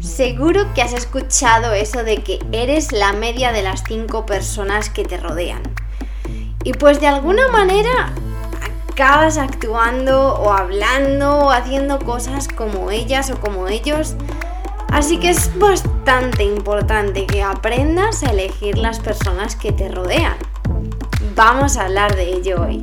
Seguro que has escuchado eso de que eres la media de las cinco personas que te rodean. Y pues de alguna manera acabas actuando o hablando o haciendo cosas como ellas o como ellos. Así que es bastante importante que aprendas a elegir las personas que te rodean. Vamos a hablar de ello hoy.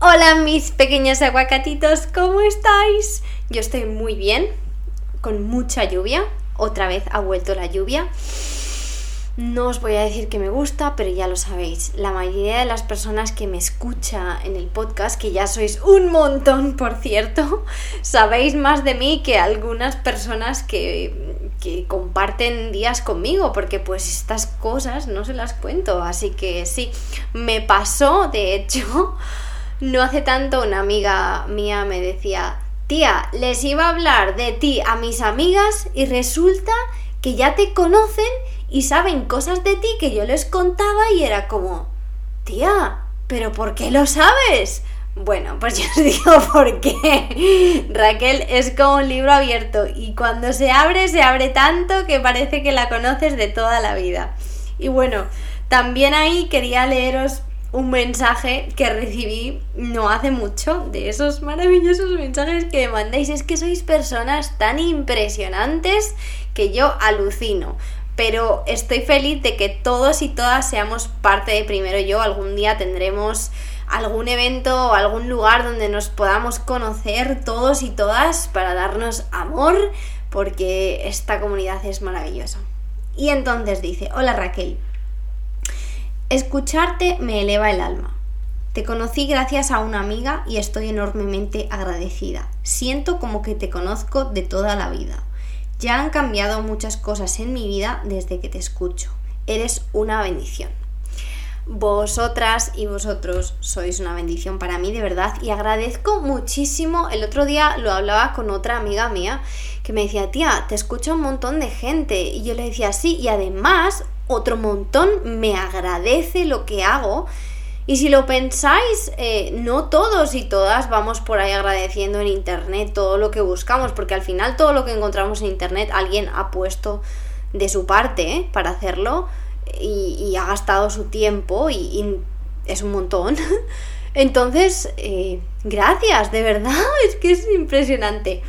Hola mis pequeños aguacatitos, ¿cómo estáis? Yo estoy muy bien, con mucha lluvia. Otra vez ha vuelto la lluvia. No os voy a decir que me gusta, pero ya lo sabéis. La mayoría de las personas que me escucha en el podcast, que ya sois un montón, por cierto, sabéis más de mí que algunas personas que, que comparten días conmigo, porque pues estas cosas no se las cuento. Así que sí, me pasó, de hecho, no hace tanto una amiga mía me decía, tía, les iba a hablar de ti a mis amigas y resulta que ya te conocen y saben cosas de ti que yo les contaba y era como, tía, pero ¿por qué lo sabes? Bueno, pues yo os digo por qué. Raquel es como un libro abierto y cuando se abre, se abre tanto que parece que la conoces de toda la vida. Y bueno, también ahí quería leeros un mensaje que recibí no hace mucho, de esos maravillosos mensajes que mandáis. Es que sois personas tan impresionantes que yo alucino. Pero estoy feliz de que todos y todas seamos parte de Primero Yo. Algún día tendremos algún evento o algún lugar donde nos podamos conocer todos y todas para darnos amor, porque esta comunidad es maravillosa. Y entonces dice, hola Raquel, Escucharte me eleva el alma. Te conocí gracias a una amiga y estoy enormemente agradecida. Siento como que te conozco de toda la vida. Ya han cambiado muchas cosas en mi vida desde que te escucho. Eres una bendición. Vosotras y vosotros sois una bendición para mí, de verdad, y agradezco muchísimo. El otro día lo hablaba con otra amiga mía que me decía, tía, te escucha un montón de gente. Y yo le decía, sí, y además otro montón, me agradece lo que hago. Y si lo pensáis, eh, no todos y todas vamos por ahí agradeciendo en Internet todo lo que buscamos, porque al final todo lo que encontramos en Internet alguien ha puesto de su parte ¿eh? para hacerlo y, ha gastado su tiempo y, es un montón. Entonces, eh, gracias, de verdad, es que es impresionante.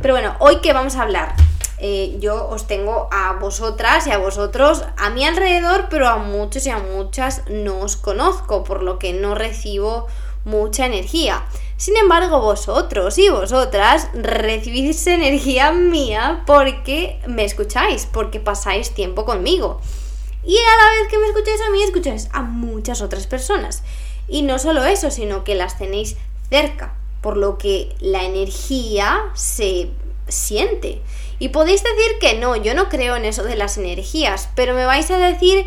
Pero bueno, hoy que vamos a hablar eh, yo os tengo a vosotras y a vosotros a mi alrededor, pero a muchos y a muchas no os conozco, por lo que no recibo mucha energía. Sin embargo, vosotros y vosotras recibís energía mía porque me escucháis, porque pasáis tiempo conmigo. Y a la vez que me escucháis a mí, escucháis a muchas otras personas. Y no solo eso, sino que las tenéis cerca, por lo que la energía se siente. Y podéis decir que no, yo no creo en eso de las energías, pero me vais a decir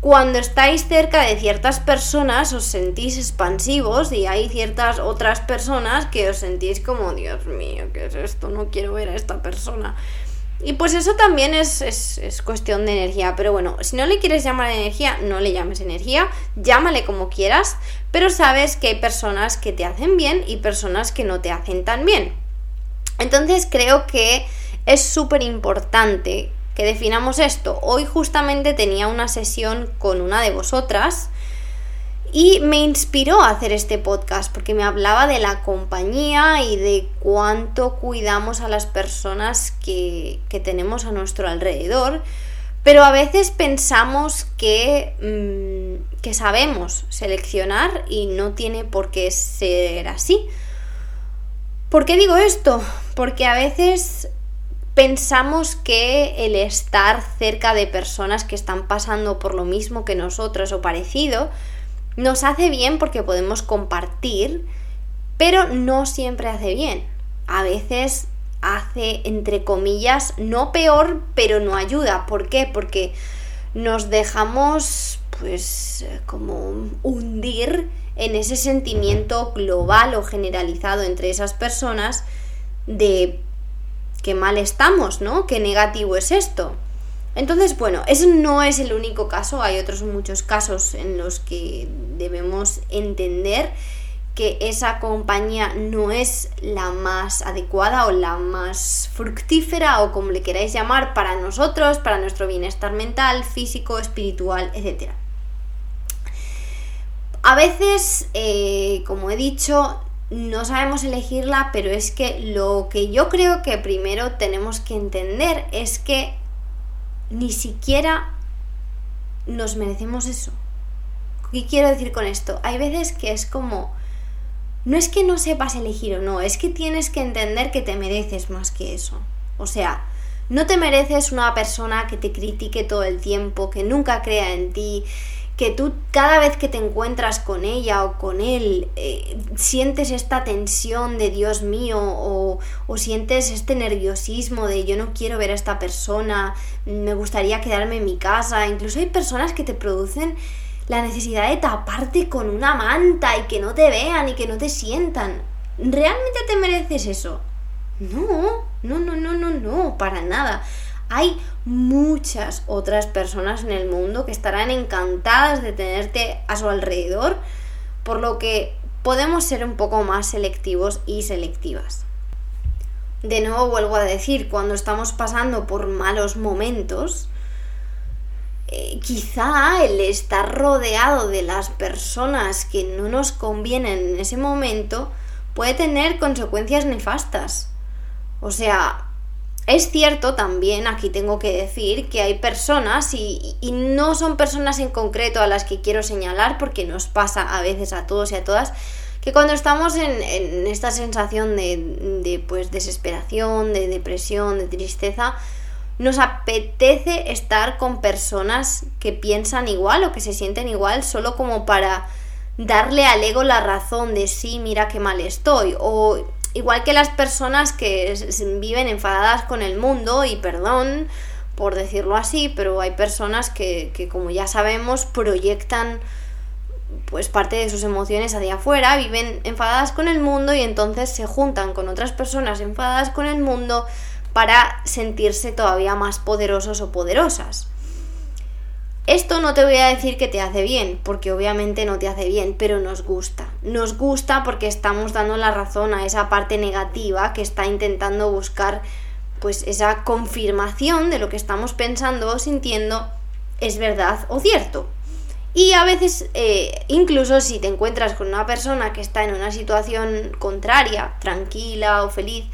cuando estáis cerca de ciertas personas os sentís expansivos y hay ciertas otras personas que os sentís como, Dios mío, ¿qué es esto? No quiero ver a esta persona. Y pues eso también es, es, es, cuestión de energía. Pero bueno, si no le quieres llamar energía, no le llames energía. Llámale como quieras. Pero sabes que hay personas que te hacen bien y personas que no te hacen tan bien. Entonces creo que es súper importante que definamos esto. Hoy justamente tenía una sesión con una de vosotras y me inspiró a hacer este podcast porque me hablaba de la compañía y de cuánto cuidamos a las personas que, tenemos a nuestro alrededor. Pero a veces pensamos que, mm, que sabemos seleccionar y no tiene por qué ser así. ¿Por qué digo esto? Porque a veces pensamos que el estar cerca de personas que están pasando por lo mismo que nosotros o parecido nos hace bien porque podemos compartir, pero no siempre hace bien. A veces hace, entre comillas, no peor, pero no ayuda. ¿Por qué? Porque nos dejamos, pues, como hundir en ese sentimiento global o generalizado entre esas personas de qué mal estamos, ¿no? Qué negativo es esto. Entonces, bueno, ese no es el único caso, hay otros muchos casos en los que debemos entender que esa compañía no es la más adecuada o la más fructífera o como le queráis llamar para nosotros, para nuestro bienestar mental, físico, espiritual, etc. A veces, eh, como he dicho, no sabemos elegirla, pero es que lo que yo creo que primero tenemos que entender es que ni siquiera nos merecemos eso. ¿Qué quiero decir con esto? Hay veces que es como, no es que no sepas elegir o no, es que tienes que entender que te mereces más que eso. O sea, no te mereces una persona que te critique todo el tiempo, que nunca crea en ti, que tú cada vez que te encuentras con ella o con él eh, sientes esta tensión de Dios mío o, o, sientes este nerviosismo de yo no quiero ver a esta persona, me gustaría quedarme en mi casa, incluso hay personas que te producen la necesidad de taparte con una manta y que no te vean y que no te sientan. ¿Realmente te mereces eso? No, no, no, no, no, no, para nada. Hay muchas otras personas en el mundo que estarán encantadas de tenerte a su alrededor, por lo que podemos ser un poco más selectivos y selectivas. De nuevo vuelvo a decir, cuando estamos pasando por malos momentos, eh, quizá el estar rodeado de las personas que no nos convienen en ese momento puede tener consecuencias nefastas. O sea, es cierto también, aquí tengo que decir, que hay personas, y, no son personas en concreto a las que quiero señalar, porque nos pasa a veces a todos y a todas, que cuando estamos en, esta sensación de, de, pues, desesperación, de depresión, de tristeza, nos apetece estar con personas que piensan igual o que se sienten igual solo como para darle al ego la razón de sí, mira qué mal estoy, o Igual que las personas que viven enfadadas con el mundo, y perdón por decirlo así, pero hay personas que, que como ya sabemos proyectan pues parte de sus emociones hacia afuera, viven enfadadas con el mundo y entonces se juntan con otras personas enfadadas con el mundo para sentirse todavía más poderosos o poderosas. Esto no te voy a decir que te hace bien, porque obviamente no te hace bien, pero nos gusta. Nos gusta porque estamos dando la razón a esa parte negativa que está intentando buscar pues esa confirmación de lo que estamos pensando o sintiendo es verdad o cierto. Y a veces, eh, incluso si te encuentras con una persona que está en una situación contraria, tranquila o feliz,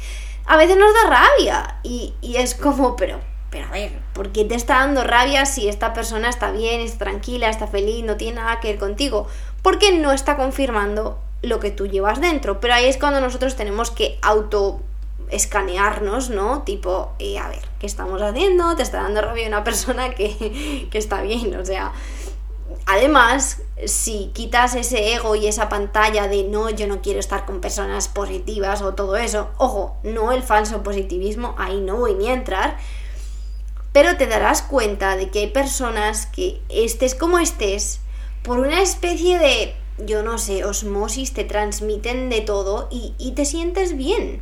a veces nos da rabia y, y es como, pero pero a ver, ¿por qué te está dando rabia si esta persona está bien, está tranquila, está feliz, no tiene nada que ver contigo? Porque no está confirmando lo que tú llevas dentro. Pero ahí es cuando nosotros tenemos que auto escanearnos, ¿no? Tipo, eh, a ver, ¿qué estamos haciendo? Te está dando rabia una persona que, que está bien, o sea... Además, si quitas ese ego y esa pantalla de no, yo no quiero estar con personas positivas o todo eso, ojo, no el falso positivismo, ahí no voy ni a entrar, pero te darás cuenta de que hay personas que estés como estés, por una especie de, yo no sé, osmosis, te transmiten de todo y, te sientes bien.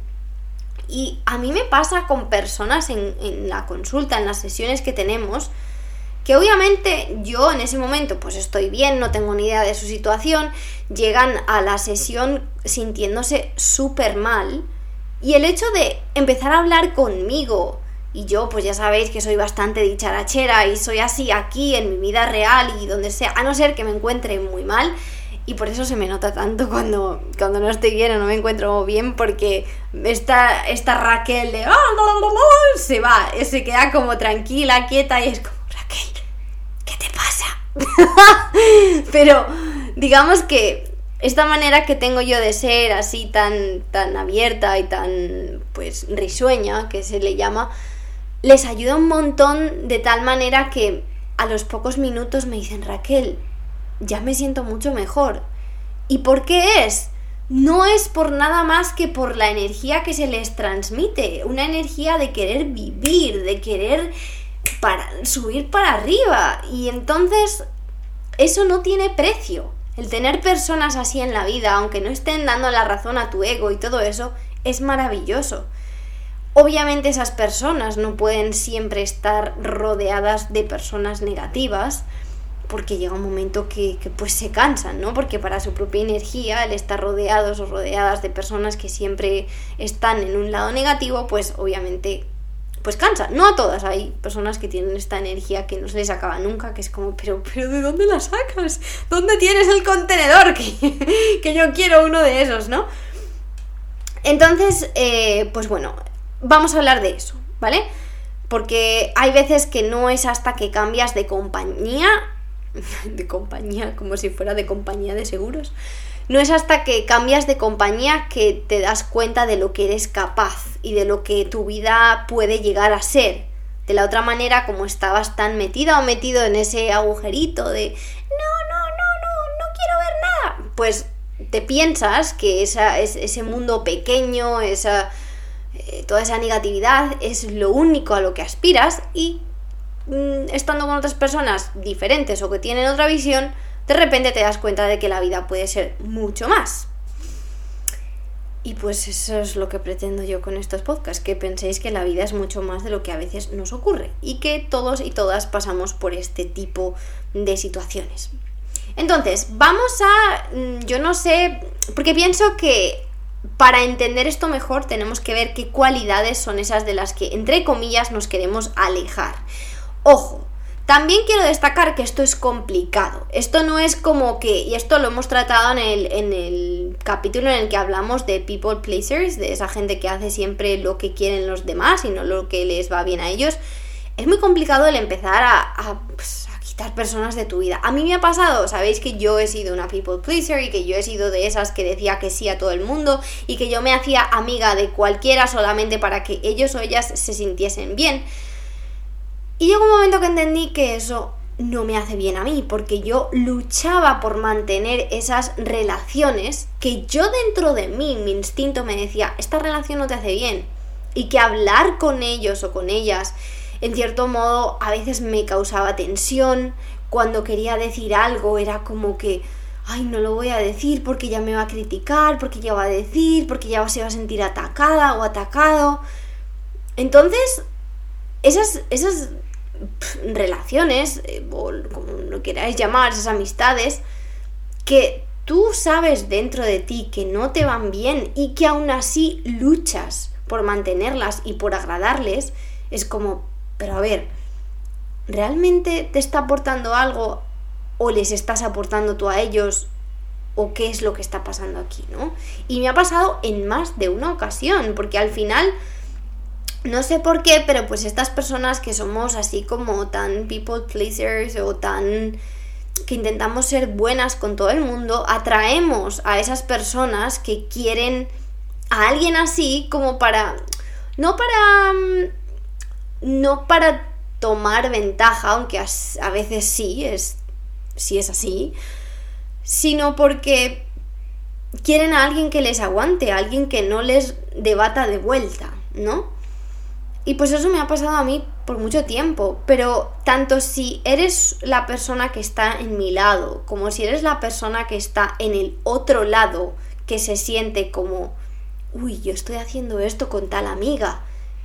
Y a mí me pasa con personas en, en la consulta, en las sesiones que tenemos, que obviamente yo en ese momento pues estoy bien, no tengo ni idea de su situación, llegan a la sesión sintiéndose súper mal y el hecho de empezar a hablar conmigo, y yo, pues ya sabéis que soy bastante dicharachera y soy así aquí en mi vida real y donde sea, a no ser que me encuentre muy mal. Y por eso se me nota tanto cuando, cuando no estoy bien o no me encuentro bien, porque esta, esta Raquel de se va, se queda como tranquila, quieta y es como, Raquel, ¿qué te pasa? Pero digamos que esta manera que tengo yo de ser así tan, tan abierta y tan pues risueña, que se le llama, les ayuda un montón de tal manera que a los pocos minutos me dicen, Raquel, ya me siento mucho mejor. ¿Y por qué es? no es por nada más que por la energía que se les transmite, una energía de querer vivir, de querer para, subir para arriba. Y entonces eso no tiene precio. El tener personas así en la vida, aunque no estén dando la razón a tu ego y todo eso, es maravilloso. Obviamente esas personas no pueden siempre estar rodeadas de personas negativas, porque llega un momento que, pues se cansan, ¿no? Porque para su propia energía, el estar rodeados o rodeadas de personas que siempre están en un lado negativo, pues obviamente pues cansa. No a todas, hay personas que tienen esta energía que no se les acaba nunca, que es como, pero, pero ¿de dónde la sacas? ¿Dónde tienes el contenedor? Que, que yo quiero uno de esos, ¿no? Entonces, eh, pues bueno, vamos a hablar de eso, ¿vale? Porque hay veces que no es hasta que cambias de compañía de compañía, como si fuera de compañía de seguros. No es hasta que cambias de compañía que te das cuenta de lo que eres capaz y de lo que tu vida puede llegar a ser. De la otra manera, como estabas tan metida o metido en ese agujerito de no, no, no, no, no quiero ver nada, pues te piensas que esa, ese mundo pequeño, esa, toda esa negatividad es lo único a lo que aspiras y Mm, estando con otras personas diferentes o que tienen otra visión, de repente te das cuenta de que la vida puede ser mucho más. Y pues eso es lo que pretendo yo con estos podcasts, que penséis que la vida es mucho más de lo que a veces nos ocurre y que todos y todas pasamos por este tipo de situaciones. Entonces, vamos a, mm, yo no sé, porque pienso que para entender esto mejor tenemos que ver qué cualidades son esas de las que, entre comillas, nos queremos alejar. Ojo, también quiero destacar que esto es complicado. Esto no es como que, y esto lo hemos tratado en el, en el capítulo en el que hablamos de people pleasers, de esa gente que hace siempre lo que quieren los demás y no lo que les va bien a ellos. Es muy complicado el empezar a, pues, personas de tu vida. A mí me ha pasado, sabéis que yo he sido una people pleaser y que yo he sido de esas que decía que sí a todo el mundo y que yo me hacía amiga de cualquiera solamente para que ellos o ellas se sintiesen bien. Y llegó un momento que entendí que eso no me hace bien a mí, porque yo luchaba por mantener esas relaciones que yo dentro de mí, mi instinto me decía, esta relación no te hace bien. Y que hablar con ellos o con ellas, en cierto modo, a veces me causaba tensión. Cuando quería decir algo era como que, ay, no lo voy a decir porque ya me va a criticar, porque ya va a decir, porque ya se va a sentir atacada o atacado. Entonces, esas, esas relaciones, eh, o como lo queráis llamar, esas amistades, que tú sabes dentro de ti que no te van bien y que aún así luchas por mantenerlas y por agradarles, es como, pero a ver, ¿realmente te está aportando algo o les estás aportando tú a ellos o qué es lo que está pasando aquí, ¿no? Y me ha pasado en más de una ocasión, porque al final no sé por qué, pero pues estas personas que somos así como tan people pleasers o tan que intentamos ser buenas con todo el mundo, atraemos a esas personas que quieren a alguien así como para no para mm, no para tomar ventaja, aunque a, veces sí es sí es así, sino porque quieren a alguien que les aguante, a alguien que no les debata de vuelta, ¿no? Y pues eso me ha pasado a mí por mucho tiempo, pero tanto si eres la persona que está en mi lado, como si eres la persona que está en el otro lado, que se siente como, uy, yo estoy haciendo esto con tal amiga,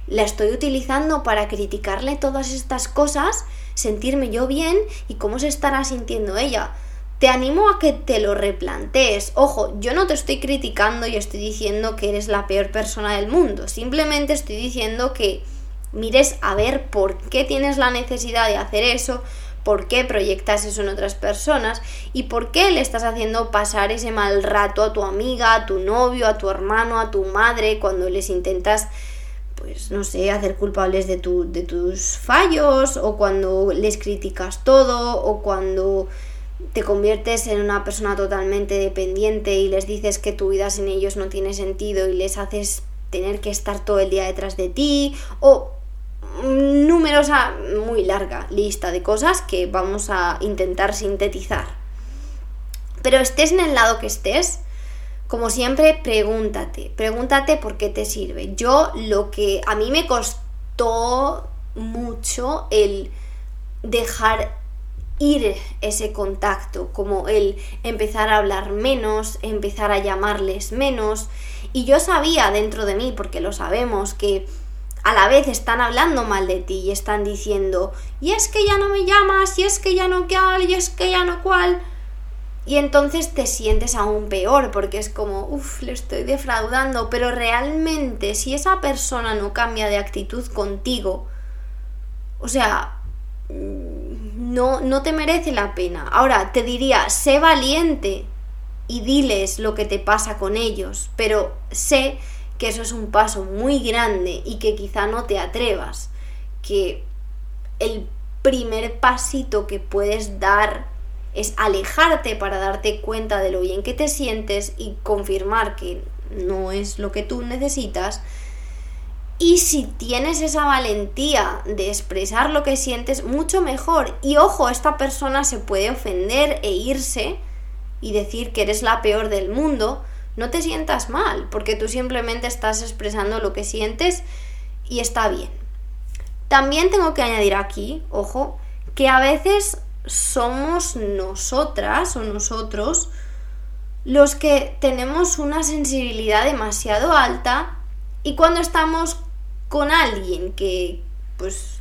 la estoy utilizando para criticarle todas estas cosas, sentirme yo bien y cómo se estará sintiendo ella. Te animo a que te lo replantees. Ojo, yo no te estoy criticando y estoy diciendo que eres la peor persona del mundo. Simplemente estoy diciendo que mires a ver por qué tienes la necesidad de hacer eso, por qué proyectas eso en otras personas y por qué le estás haciendo pasar ese mal rato a tu amiga, a tu novio, a tu hermano, a tu madre, cuando les intentas pues no sé, hacer culpables de, de tus fallos o cuando les criticas todo o cuando te conviertes en una persona totalmente dependiente y les dices que tu vida sin ellos no tiene sentido y les haces tener que estar todo el día detrás de ti o numerosa, muy larga lista de cosas que vamos a intentar sintetizar. Pero estés en el lado que estés, como siempre, pregúntate, pregúntate por qué te sirve. Yo lo que a mí me costó mucho el dejar ir ese contacto, como el empezar a hablar menos, empezar a llamarles menos. Y yo sabía dentro de mí, porque lo sabemos, que a la vez están hablando mal de ti y están diciendo, y es que ya no me llamas, y es que ya no cual, y es que ya no cual. Y entonces te sientes aún peor porque es como, uff, le estoy defraudando, pero realmente si esa persona no cambia de actitud contigo, o sea, no, no te merece la pena. Ahora, te diría, sé valiente y diles lo que te pasa con ellos, pero sé que eso es un paso muy grande y que quizá no te atrevas, que el primer pasito que puedes dar es alejarte para darte cuenta de lo bien que te sientes y confirmar que no es lo que tú necesitas. Y si tienes esa valentía de expresar lo que sientes, mucho mejor. Y ojo, esta persona se puede ofender e irse y decir que eres la peor del mundo. No te sientas mal, porque tú simplemente estás expresando lo que sientes y está bien. También tengo que añadir aquí, ojo, que a veces somos nosotras o nosotros los que tenemos una sensibilidad demasiado alta y cuando estamos con alguien que pues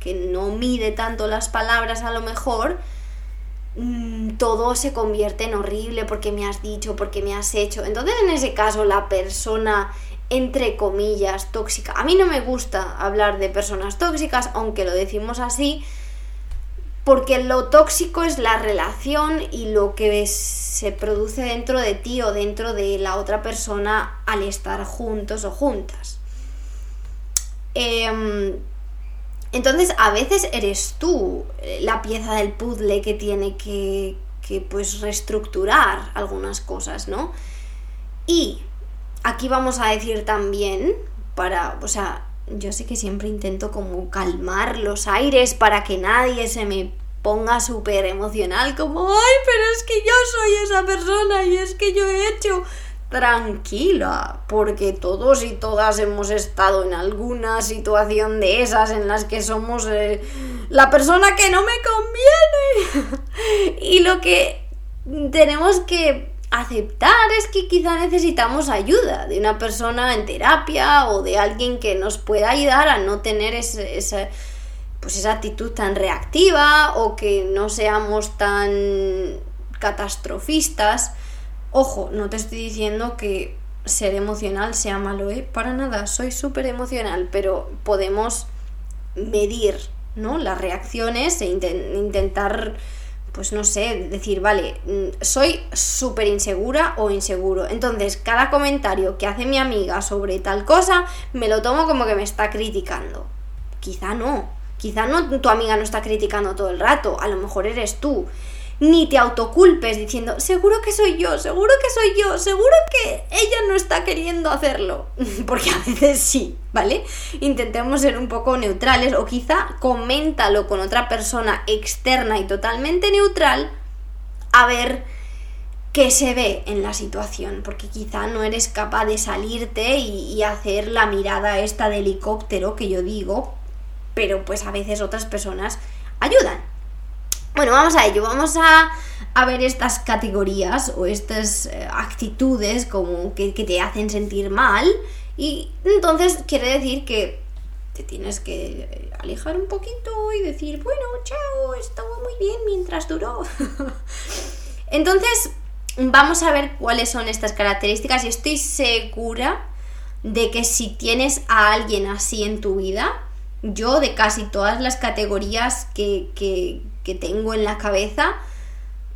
que no mide tanto las palabras a lo mejor mm, todo se convierte en horrible porque me has dicho, porque me has hecho. Entonces en ese caso la persona entre comillas tóxica. A mí no me gusta hablar de personas tóxicas, aunque lo decimos así, porque lo tóxico es la relación y lo que se produce dentro de ti o dentro de la otra persona al estar juntos o juntas. Em, entonces a veces eres tú eh, la pieza del puzzle que tiene que, que pues reestructurar algunas cosas, ¿no? Y aquí vamos a decir también, para, o sea, yo sé que siempre intento como calmar los aires para que nadie se me ponga súper emocional, como, ay, pero es que yo soy esa persona y es que yo he hecho... Tranquila, porque todos y todas hemos estado en alguna situación de esas en las que somos eh, la persona que no me conviene. y lo que tenemos que aceptar es que quizá necesitamos ayuda de una persona en terapia o de alguien que nos pueda ayudar a no tener ese, pues esa actitud tan reactiva o que no seamos tan catastrofistas. Ojo, no te estoy diciendo que ser emocional sea malo, ¿eh? Para nada, soy súper emocional, pero podemos medir, ¿no? Las reacciones e intentar, pues no sé, decir, vale, mm, soy súper insegura o inseguro. Entonces, cada comentario que hace mi amiga sobre tal cosa, me lo tomo como que me está criticando. Quizá no, Quizá no, tu amiga no está criticando todo el rato, a lo mejor eres tú. Ni te autoculpes diciendo, seguro que soy yo, seguro que soy yo, seguro que ella no está queriendo hacerlo. Porque a veces sí, ¿vale? Intentemos ser un poco neutrales o quizá coméntalo con otra persona externa y totalmente neutral a ver qué se ve en la situación, porque quizá no eres capaz de salirte y, hacer la mirada esta de helicóptero que yo digo, pero pues a veces otras personas ayudan. Bueno, vamos a ello, vamos a, ver estas categorías o estas eh, actitudes como que, te hacen sentir mal y entonces quiere decir que te tienes que eh, alejar un poquito y decir, bueno, chao, estuvo muy bien mientras duró. entonces, vamos a ver cuáles son estas características y estoy segura de que si tienes a alguien así en tu vida, yo de casi todas las categorías que, que, tengo en la cabeza,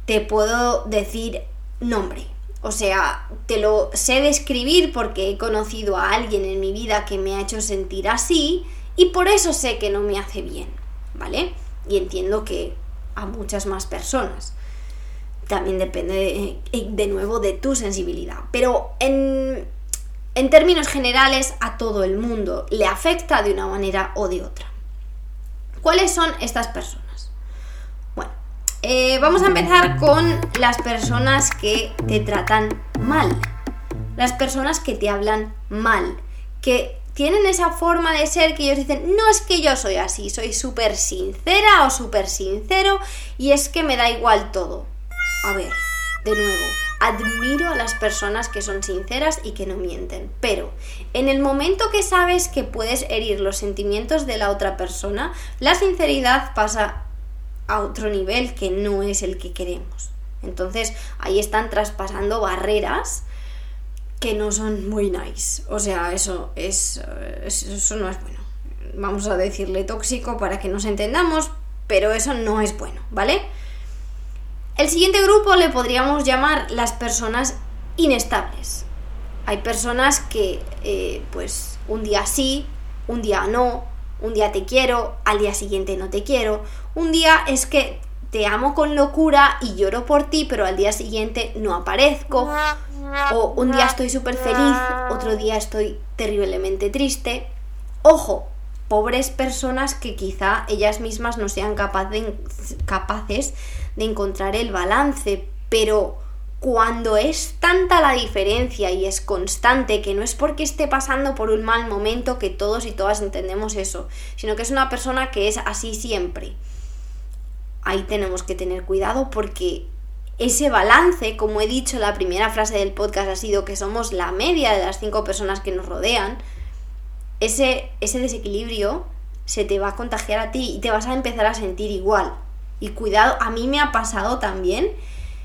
te puedo decir nombre. O sea, te lo sé describir porque he conocido a alguien en mi vida que me ha hecho sentir así y por eso sé que no me hace bien, ¿vale? Y entiendo que a muchas más personas. También depende de, de nuevo de tu sensibilidad. Pero en, en términos generales a todo el mundo le afecta de una manera o de otra. ¿Cuáles son estas personas? Eh, vamos a empezar con las personas que te tratan mal. las personas que te hablan mal, que tienen esa forma de ser que ellos dicen, no es que yo soy así, soy súper sincera o súper sincero y es que me da igual todo. A ver, de nuevo, admiro a las personas que son sinceras y que no mienten, pero en el momento que sabes que puedes herir los sentimientos de la otra persona, la sinceridad pasa a otro nivel que no es el que queremos. Entonces ahí están traspasando barreras que no son muy nice. O sea, eso es, eso no es bueno. Vamos a decirle tóxico para que nos entendamos, pero eso no es bueno, ¿vale? El siguiente grupo le podríamos llamar las personas inestables. Hay personas que, eh, pues, un día sí, un día no, un día te quiero, al día siguiente no te quiero, un día es que te amo con locura y lloro por ti, pero al día siguiente no aparezco. O un día estoy súper feliz, otro día estoy terriblemente triste. Ojo, pobres personas que quizá ellas mismas no sean capaces de encontrar el balance, pero cuando es tanta la diferencia y es constante, que no es porque esté pasando por un mal momento que todos y todas entendemos eso, sino que es una persona que es así siempre. Ahí tenemos que tener cuidado porque ese balance, como he dicho, la primera frase del podcast ha sido que somos la media de las cinco personas que nos rodean, ese, ese desequilibrio se te va a contagiar a ti y te vas a empezar a sentir igual. Y cuidado, a mí me ha pasado también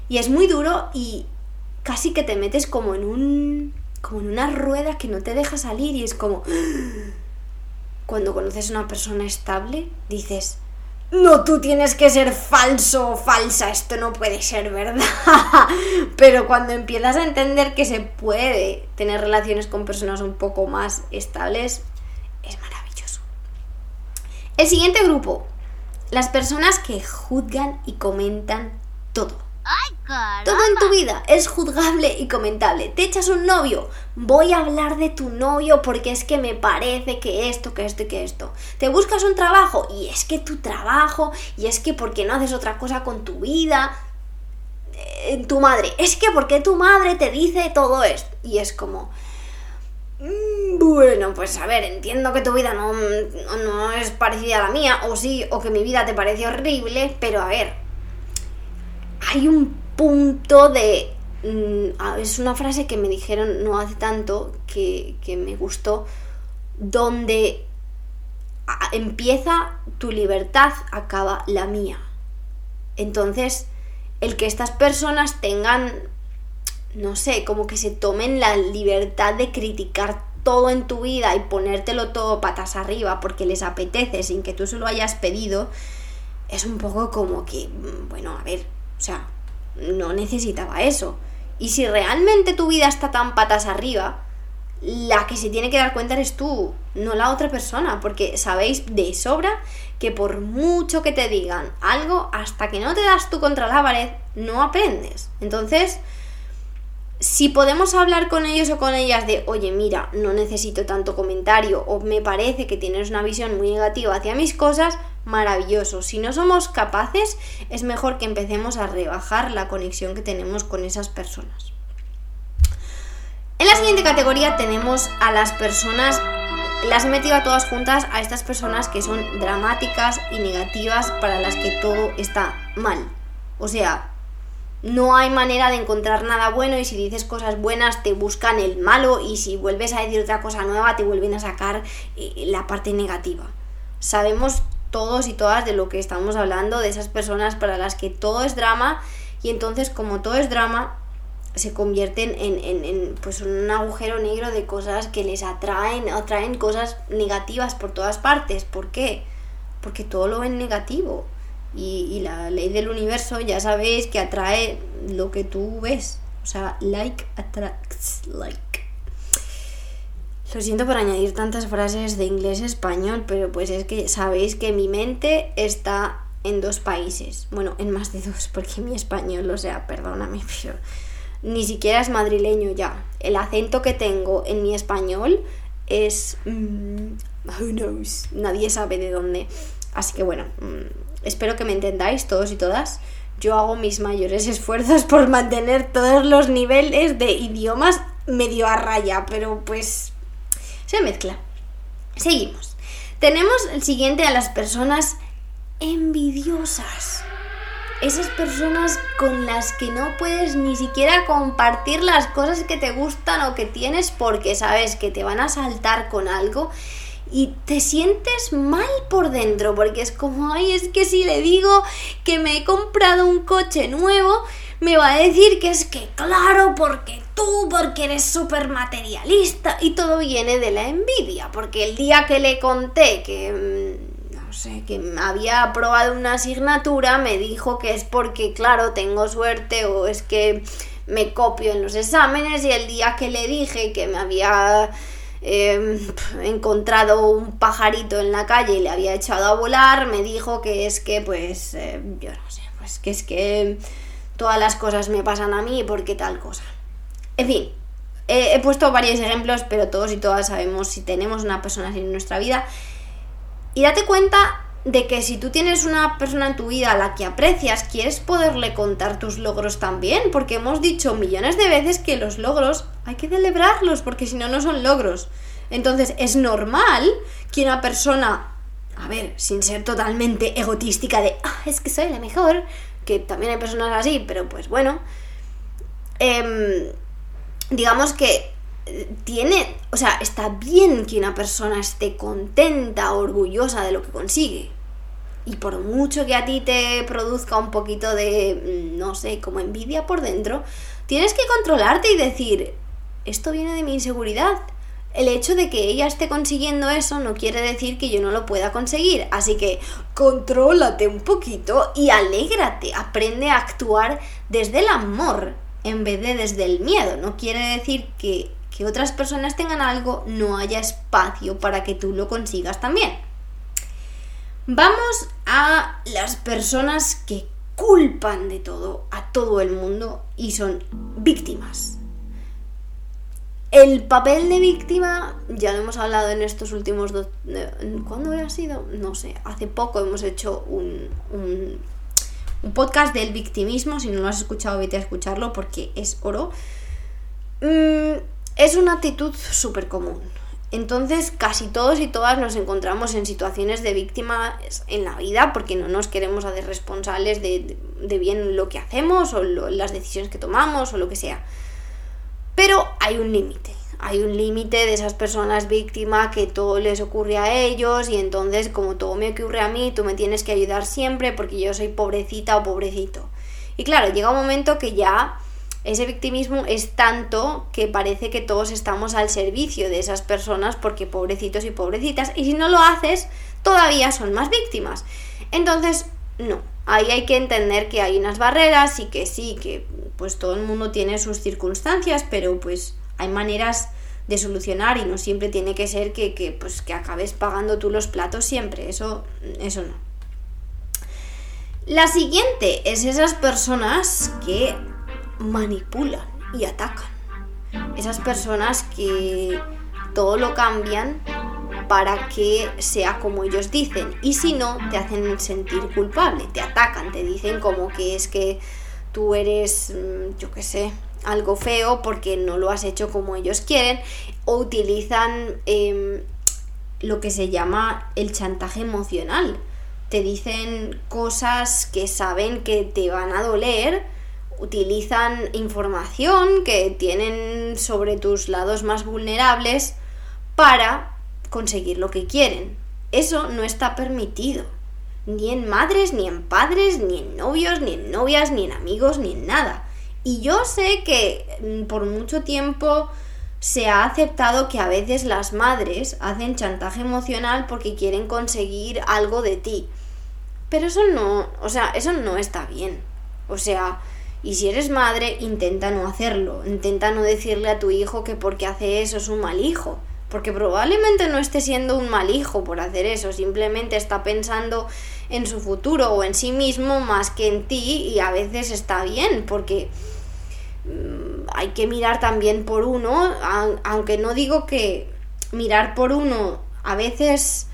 y es muy duro y casi que te metes como en un como en una rueda que no te deja salir y es como cuando conoces a una persona estable dices no, tú tienes que ser falso o falsa, esto no puede ser verdad. Pero cuando empiezas a entender que se puede tener relaciones con personas un poco más estables, es maravilloso. El siguiente grupo, las personas que juzgan y comentan todo. Todo en tu vida es juzgable y comentable. Te echas un novio, voy a hablar de tu novio porque es que me parece que esto, que esto y que esto. Te buscas un trabajo y es que tu trabajo, y es que porque no haces otra cosa con tu vida. Eh, tu madre, es que porque tu madre te dice todo esto. Y es como... Mm, bueno, pues a ver, entiendo que tu vida no, no es parecida a la mía, o sí, o que mi vida te parece horrible, pero a ver, hay un punto de... Mm, es una frase que me dijeron no hace tanto que, que me gustó, donde empieza tu libertad, acaba la mía. Entonces, el que estas personas tengan, no sé, como que se tomen la libertad de criticar todo en tu vida y ponértelo todo patas arriba porque les apetece sin que tú se lo hayas pedido, es un poco como que, mm, bueno, a ver, o sea, no necesitaba eso. Y si realmente tu vida está tan patas arriba, la que se tiene que dar cuenta eres tú, no la otra persona, porque sabéis de sobra que por mucho que te digan algo, hasta que no te das tú contra la pared, no aprendes. Entonces, si podemos hablar con ellos o con ellas de, oye, mira, no necesito tanto comentario o me parece que tienes una visión muy negativa hacia mis cosas, maravilloso. Si no somos capaces, es mejor que empecemos a rebajar la conexión que tenemos con esas personas. En la siguiente categoría tenemos a las personas, las he metido a todas juntas, a estas personas que son dramáticas y negativas para las que todo está mal. O sea, no hay manera de encontrar nada bueno y si dices cosas buenas te buscan el malo y si vuelves a decir otra cosa nueva te vuelven a sacar eh, la parte negativa. Sabemos todos y todas de lo que estamos hablando, de esas personas para las que todo es drama y entonces como todo es drama se convierten en, pues un agujero negro de cosas que les atraen, atraen cosas negativas por todas partes. ¿Por qué? Porque todo lo ven negativo. Y, la ley del universo ya sabéis que atrae lo que tú ves. O sea, like attracts like. Lo siento por añadir tantas frases de inglés a español, pero pues es que sabéis que mi mente está en dos países. Bueno, en más de dos, porque mi español, o sea, perdóname, pero ni siquiera es madrileño ya. El acento que tengo en mi español es... Mm, who knows? Nadie sabe de dónde. Así que bueno, mm, espero que me entendáis todos y todas. Yo hago mis mayores esfuerzos por mantener todos los niveles de idiomas medio a raya, pero pues se mezcla. Seguimos. Tenemos el siguiente a las personas envidiosas. Esas personas con las que no puedes ni siquiera compartir las cosas que te gustan o que tienes porque sabes que te van a saltar con algo y te sientes mal por dentro porque es como, ay, es que si le digo que me he comprado un coche nuevo, me va a decir que es que claro, porque tú, porque eres súper materialista y todo viene de la envidia, porque el día que le conté que mm, no sé, que había aprobado una asignatura, me dijo que es porque, claro, tengo suerte o es que me copio en los exámenes y el día que le dije que me había em, encontrado un pajarito en la calle y le había echado a volar, me dijo que es que, pues, eh, yo no sé, pues que es que todas las cosas me pasan a mí porque tal cosa. En fin, he puesto varios ejemplos, pero todos y todas sabemos si tenemos una persona así en nuestra vida y date cuenta de que si tú tienes una persona en tu vida a la que aprecias, quieres poderle contar tus logros también, porque hemos dicho millones de veces que los logros hay que celebrarlos, porque si no, no son logros. Entonces es normal que una persona, a ver, sin ser totalmente egotística de, ah, es que soy la mejor, que también hay personas así, pero pues bueno, em, digamos que tiene, o sea, está bien que una persona esté contenta, orgullosa de lo que consigue. Y por mucho que a ti te produzca un poquito de, mm, no sé, como envidia por dentro, tienes que controlarte y decir, esto viene de mi inseguridad. El hecho de que ella esté consiguiendo eso no quiere decir que yo no lo pueda conseguir. Así que contrólate un poquito y alégrate. Aprende a actuar desde el amor en vez de desde el miedo. No quiere decir que que otras personas tengan algo, no haya espacio para que tú lo consigas también. Vamos a las personas que culpan de todo a todo el mundo y son víctimas. El papel de víctima, ya lo hemos hablado en estos últimos dos... ¿Cuándo ha sido? No sé, hace poco hemos hecho un, un, podcast del victimismo, si no lo has escuchado vete a escucharlo porque es oro. Mm, es una actitud súper común. Entonces casi todos y todas nos encontramos en situaciones de víctima en la vida porque no nos queremos hacer responsables de, bien lo que hacemos o las decisiones que tomamos o lo que sea. Pero hay un límite. Hay un límite de esas personas víctimas que todo les ocurre a ellos y entonces como todo me ocurre a mí, tú me tienes que ayudar siempre porque yo soy pobrecita o pobrecito. Y claro, llega un momento que ya ese victimismo es tanto que parece que todos estamos al servicio de esas personas porque pobrecitos y pobrecitas, y si no lo haces, todavía son más víctimas. Entonces, no, ahí hay que entender que hay unas barreras y que sí, que pues todo el mundo tiene sus circunstancias, pero pues hay maneras de solucionar y no siempre tiene que ser que, que, pues, que acabes pagando tú los platos siempre, eso, eso no. La siguiente es esas personas que manipulan y atacan. Esas personas que todo lo cambian para que sea como ellos dicen y si no te hacen sentir culpable, te atacan, te dicen como que es que tú eres, mm, yo qué sé, algo feo porque no lo has hecho como ellos quieren o utilizan em, lo que se llama el chantaje emocional. Te dicen cosas que saben que te van a doler, utilizan información que tienen sobre tus lados más vulnerables para conseguir lo que quieren. Eso no está permitido. Ni en madres, ni en padres, ni en novios, ni en novias, ni en amigos, ni en nada. Y yo sé que mm, por mucho tiempo se ha aceptado que a veces las madres hacen chantaje emocional porque quieren conseguir algo de ti. Pero eso no, o sea, eso no está bien. O sea, y si eres madre, intenta no hacerlo. Intenta no decirle a tu hijo que porque hace eso es un mal hijo. Porque probablemente no esté siendo un mal hijo por hacer eso. Simplemente está pensando en su futuro o en sí mismo más que en ti. Y a veces está bien. Porque mm, hay que mirar también por uno. Aunque no digo que mirar por uno a veces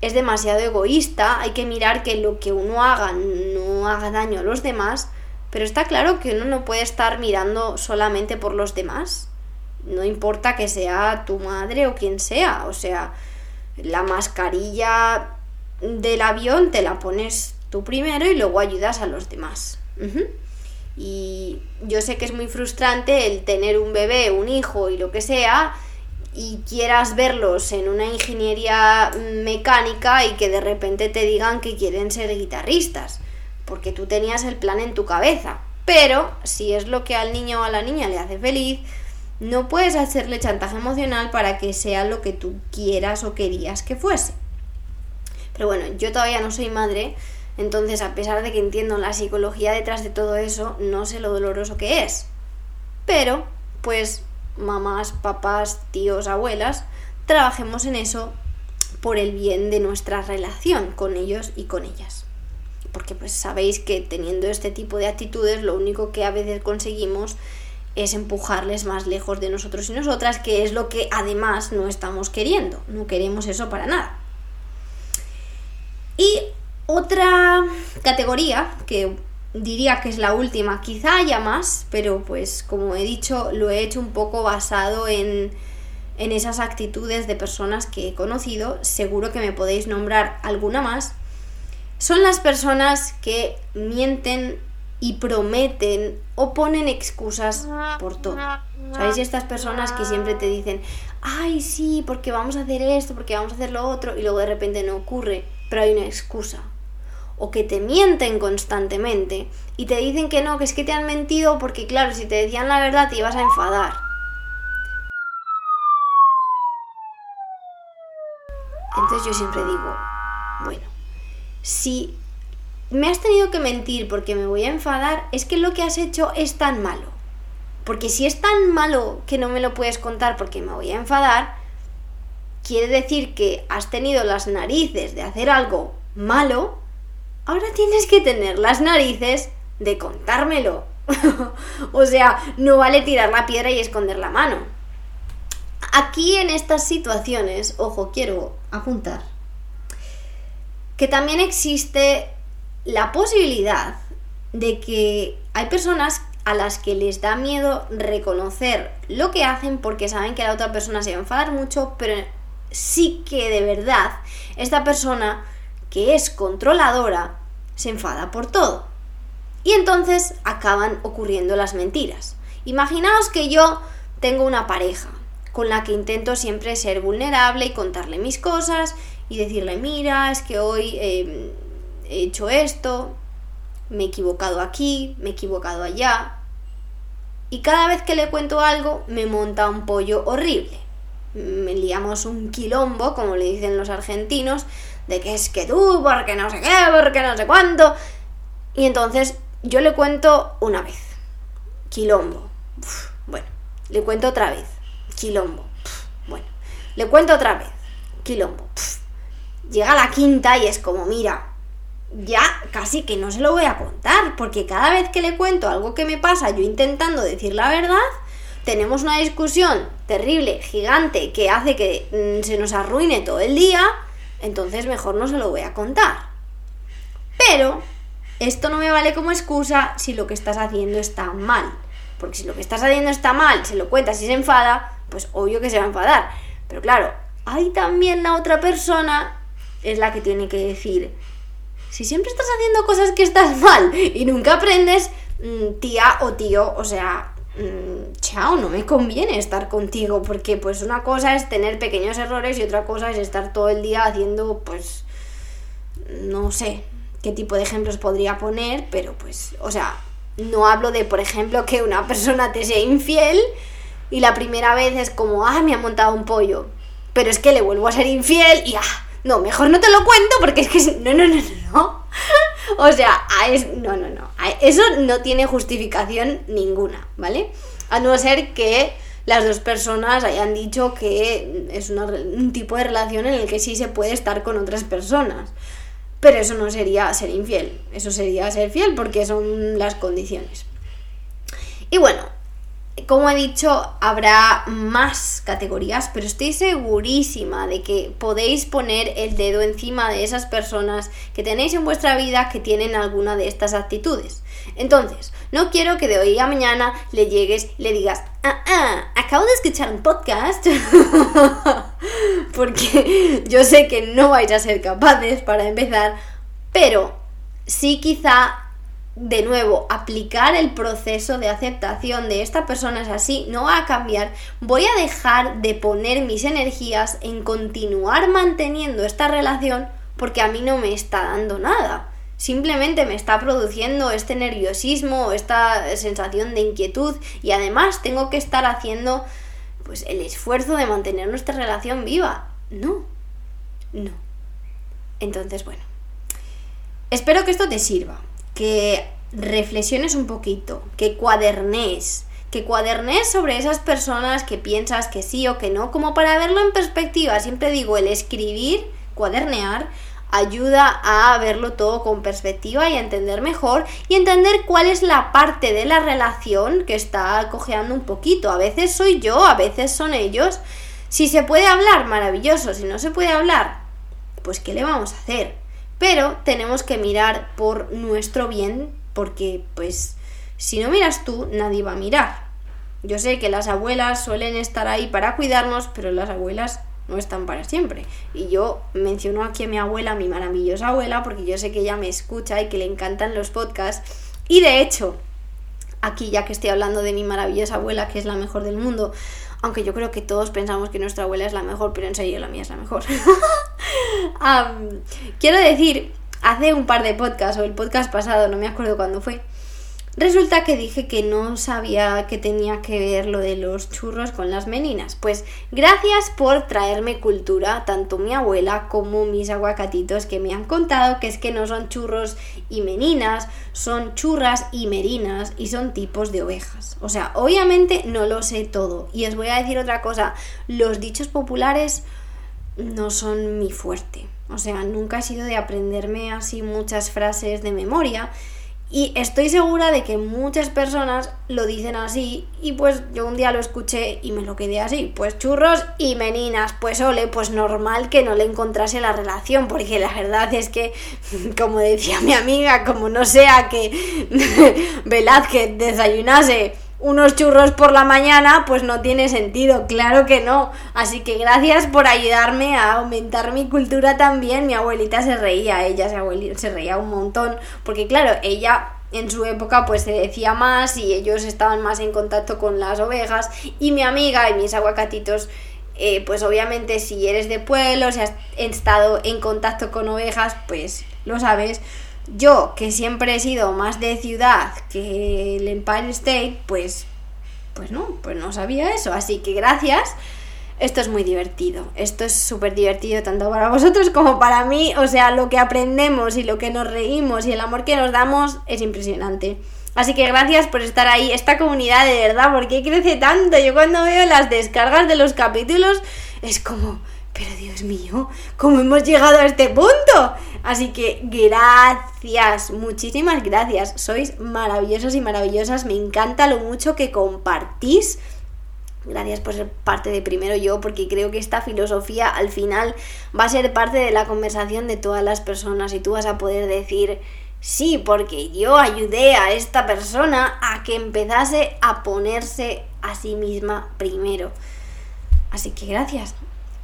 es demasiado egoísta. Hay que mirar que lo que uno haga no haga daño a los demás pero está claro que uno no puede estar mirando solamente por los demás no importa que sea tu madre o quien sea, o sea, la mascarilla del avión te la pones tú primero y luego ayudas a los demás. Y yo sé que es muy frustrante el tener un bebé, un hijo y lo que sea, y quieras verlos en una ingeniería mecánica y que de repente te digan que quieren ser guitarristas, porque tú tenías el plan en tu cabeza. Pero si es lo que al niño o a la niña le hace feliz, no puedes hacerle chantaje emocional para que sea lo que tú quieras o querías que fuese. Pero bueno, yo todavía no soy madre, entonces a pesar de que entiendo la psicología detrás de todo eso, no sé lo doloroso que es. Pero, pues, mamás, papás, tíos, abuelas, trabajemos en eso por el bien de nuestra relación con ellos y con ellas. Porque pues sabéis que teniendo este tipo de actitudes lo único que a veces conseguimos es empujarles más lejos de nosotros y nosotras, que es lo que además no estamos queriendo. No queremos eso para nada. Y otra categoría que diría que es la última, quizá haya más, pero pues como he dicho, lo he hecho un poco basado en, en esas actitudes de personas que he conocido, seguro que me podéis nombrar alguna más, son las personas que mienten y prometen o ponen excusas por todo. ¿Sabéis? Estas personas que siempre te dicen, ay, sí, porque vamos a hacer esto, porque vamos a hacer lo otro, y luego de repente no ocurre, pero hay una excusa. O que te mienten constantemente y te dicen que no, que es que te han mentido porque claro, si te decían la verdad te ibas a enfadar. Entonces yo siempre digo, bueno, si me has tenido que mentir porque me voy a enfadar, es que lo que has hecho es tan malo. Porque si es tan malo que no me lo puedes contar porque me voy a enfadar, quiere decir que has tenido las narices de hacer algo malo, ahora tienes que tener las narices de contármelo. o sea, no vale tirar la piedra y esconder la mano. Aquí en estas situaciones, ojo, quiero apuntar que también existe la posibilidad de que hay personas a las que les da miedo reconocer lo que hacen porque saben que la otra persona se va a enfadar mucho, pero sí que de verdad esta persona que es controladora se enfada por todo. Y entonces acaban ocurriendo las mentiras. Imaginaos que yo tengo una pareja con la que intento siempre ser vulnerable y contarle mis cosas y decirle, mira, es que hoy em, he hecho esto, me he equivocado aquí, me he equivocado allá. Y cada vez que le cuento algo, me monta un pollo horrible. Me liamos un quilombo, como le dicen los argentinos, de que es que tú, porque no sé qué, porque no sé cuánto. Y entonces yo le cuento una vez. Quilombo. bueno, le cuento otra vez. Quilombo. bueno, le cuento otra vez. Quilombo. llega la quinta y es como, mira, ya casi que no se lo voy a contar, porque cada vez que le cuento algo que me pasa, yo intentando decir la verdad, tenemos una discusión terrible, gigante, que hace que mm, se nos arruine todo el día, entonces mejor no se lo voy a contar. Pero esto no me vale como excusa si lo que estás haciendo está mal. Porque si lo que estás haciendo está mal, se lo cuentas y se enfada, pues obvio que se va a enfadar. Pero claro, hay también la otra persona, es la que tiene que decir, si siempre estás haciendo cosas que estás mal y nunca aprendes, mm, tía o tío, o sea, mm, chao, no me conviene estar contigo, porque pues una cosa es tener pequeños errores y otra cosa es estar todo el día haciendo, pues, no sé qué tipo de ejemplos podría poner, pero pues, o sea, no hablo de, por ejemplo, que una persona te sea infiel y la primera vez es como, ah, me ha montado un pollo, pero es que le vuelvo a ser infiel y ah, no, mejor no te lo cuento porque es que no, no, no, no. o sea, es, no, no, no. eso no tiene justificación ninguna, ¿vale? A no ser que las dos personas hayan dicho que es un tipo de relación en el que sí se puede estar con otras personas. Pero eso no sería ser infiel, eso sería ser fiel porque son las condiciones. Y bueno, como he dicho, habrá más categorías, pero estoy segurísima de que podéis poner el dedo encima de esas personas que tenéis en vuestra vida que tienen alguna de estas actitudes. Entonces, no quiero que de hoy a mañana le llegues y le digas, ah, ah, acabo de escuchar un podcast, porque yo sé que no vais a ser capaces para empezar, pero sí quizá de nuevo, aplicar el proceso de aceptación de esta persona es así, no va a cambiar, voy a dejar de poner mis energías en continuar manteniendo esta relación porque a mí no me está dando nada. Simplemente me está produciendo este nerviosismo, esta sensación de inquietud y además tengo que estar haciendo pues el esfuerzo de mantener nuestra relación viva. No. No. Entonces, bueno. Espero que esto te sirva que reflexiones un poquito, que cuadernes, que cuadernes sobre esas personas que piensas que sí o que no, como para verlo en perspectiva. Siempre digo, el escribir, cuadernear, ayuda a verlo todo con perspectiva y a entender mejor y entender cuál es la parte de la relación que está cojeando un poquito. A veces soy yo, a veces son ellos. Si se puede hablar, maravilloso. Si no se puede hablar, pues ¿qué le vamos a hacer? Pero tenemos que mirar por nuestro bien, porque pues si no miras tú, nadie va a mirar. Yo sé que las abuelas suelen estar ahí para cuidarnos, pero las abuelas no están para siempre. Y yo menciono aquí a mi abuela, mi maravillosa abuela, porque yo sé que ella me escucha y que le encantan los podcasts. Y de hecho, aquí ya que estoy hablando de mi maravillosa abuela, que es la mejor del mundo, aunque yo creo que todos pensamos que nuestra abuela es la mejor, pero en serio la mía es la mejor. quiero decir, hace un par de podcasts, o el podcast pasado, no me acuerdo cuándo fue, Resulta que dije que no sabía que tenía que ver lo de los churros con las meninas. Pues gracias por traerme cultura, tanto mi abuela como mis aguacatitos que me han contado que es que no son churros y meninas, son churras y merinas y son tipos de ovejas. O sea, obviamente no lo sé todo. Y os voy a decir otra cosa, los dichos populares no son mi fuerte. O sea, nunca he sido de aprenderme así muchas frases de memoria y estoy segura de que muchas personas lo dicen así y pues yo un día lo escuché y me lo quedé así. Pues churros y meninas, pues ole, pues normal que no le encontrase la relación, porque la verdad es que, como decía mi amiga, como no sea que Velázquez desayunase unos churros por la mañana, pues no tiene sentido, claro que no. Así que gracias por ayudarme a aumentar mi cultura también. Mi abuelita se reía, ella se, reía un montón, porque claro, ella en su época pues se decía más y ellos estaban más en contacto con las ovejas y mi amiga y mis aguacatitos eh, pues obviamente si eres de pueblo, si has estado en contacto con ovejas, pues lo sabes, yo, que siempre he sido más de ciudad que el Empire State, pues, pues no, pues no sabía eso. Así que gracias. Esto es muy divertido. Esto es súper divertido tanto para vosotros como para mí. O sea, lo que aprendemos y lo que nos reímos y el amor que nos damos es impresionante. Así que gracias por estar ahí. Esta comunidad de verdad, porque crece tanto? Yo cuando veo las descargas de los capítulos es como pero Dios mío, ¿cómo hemos llegado a este punto? Así que gracias, muchísimas gracias. Sois maravillosos y maravillosas. Me encanta lo mucho que compartís. Gracias por ser parte de primero yo, porque creo que esta filosofía al final va a ser parte de la conversación de todas las personas y tú vas a poder decir, sí, porque yo ayudé a esta persona a que empezase a ponerse a sí misma primero. Así que gracias.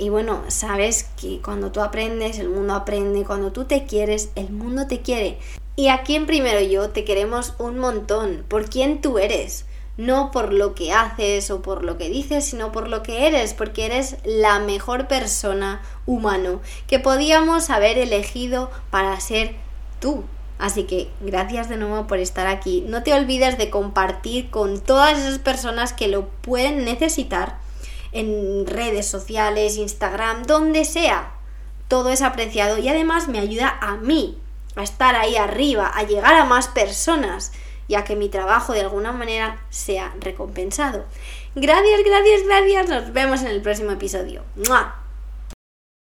Y bueno, sabes que cuando tú aprendes, el mundo aprende, cuando tú te quieres, el mundo te quiere. Y aquí en Primero Yo te queremos un montón, por quién tú eres. No por lo que haces o por lo que dices, sino por lo que eres, porque eres la mejor persona humano que podíamos haber elegido para ser tú. Así que gracias de nuevo por estar aquí. No te olvides de compartir con todas esas personas que lo pueden necesitar en redes sociales, Instagram, donde sea. Todo es apreciado y además me ayuda a mí a estar ahí arriba, a llegar a más personas y a que mi trabajo de alguna manera sea recompensado. Gracias, gracias, gracias. Nos vemos en el próximo episodio. ¡Mua!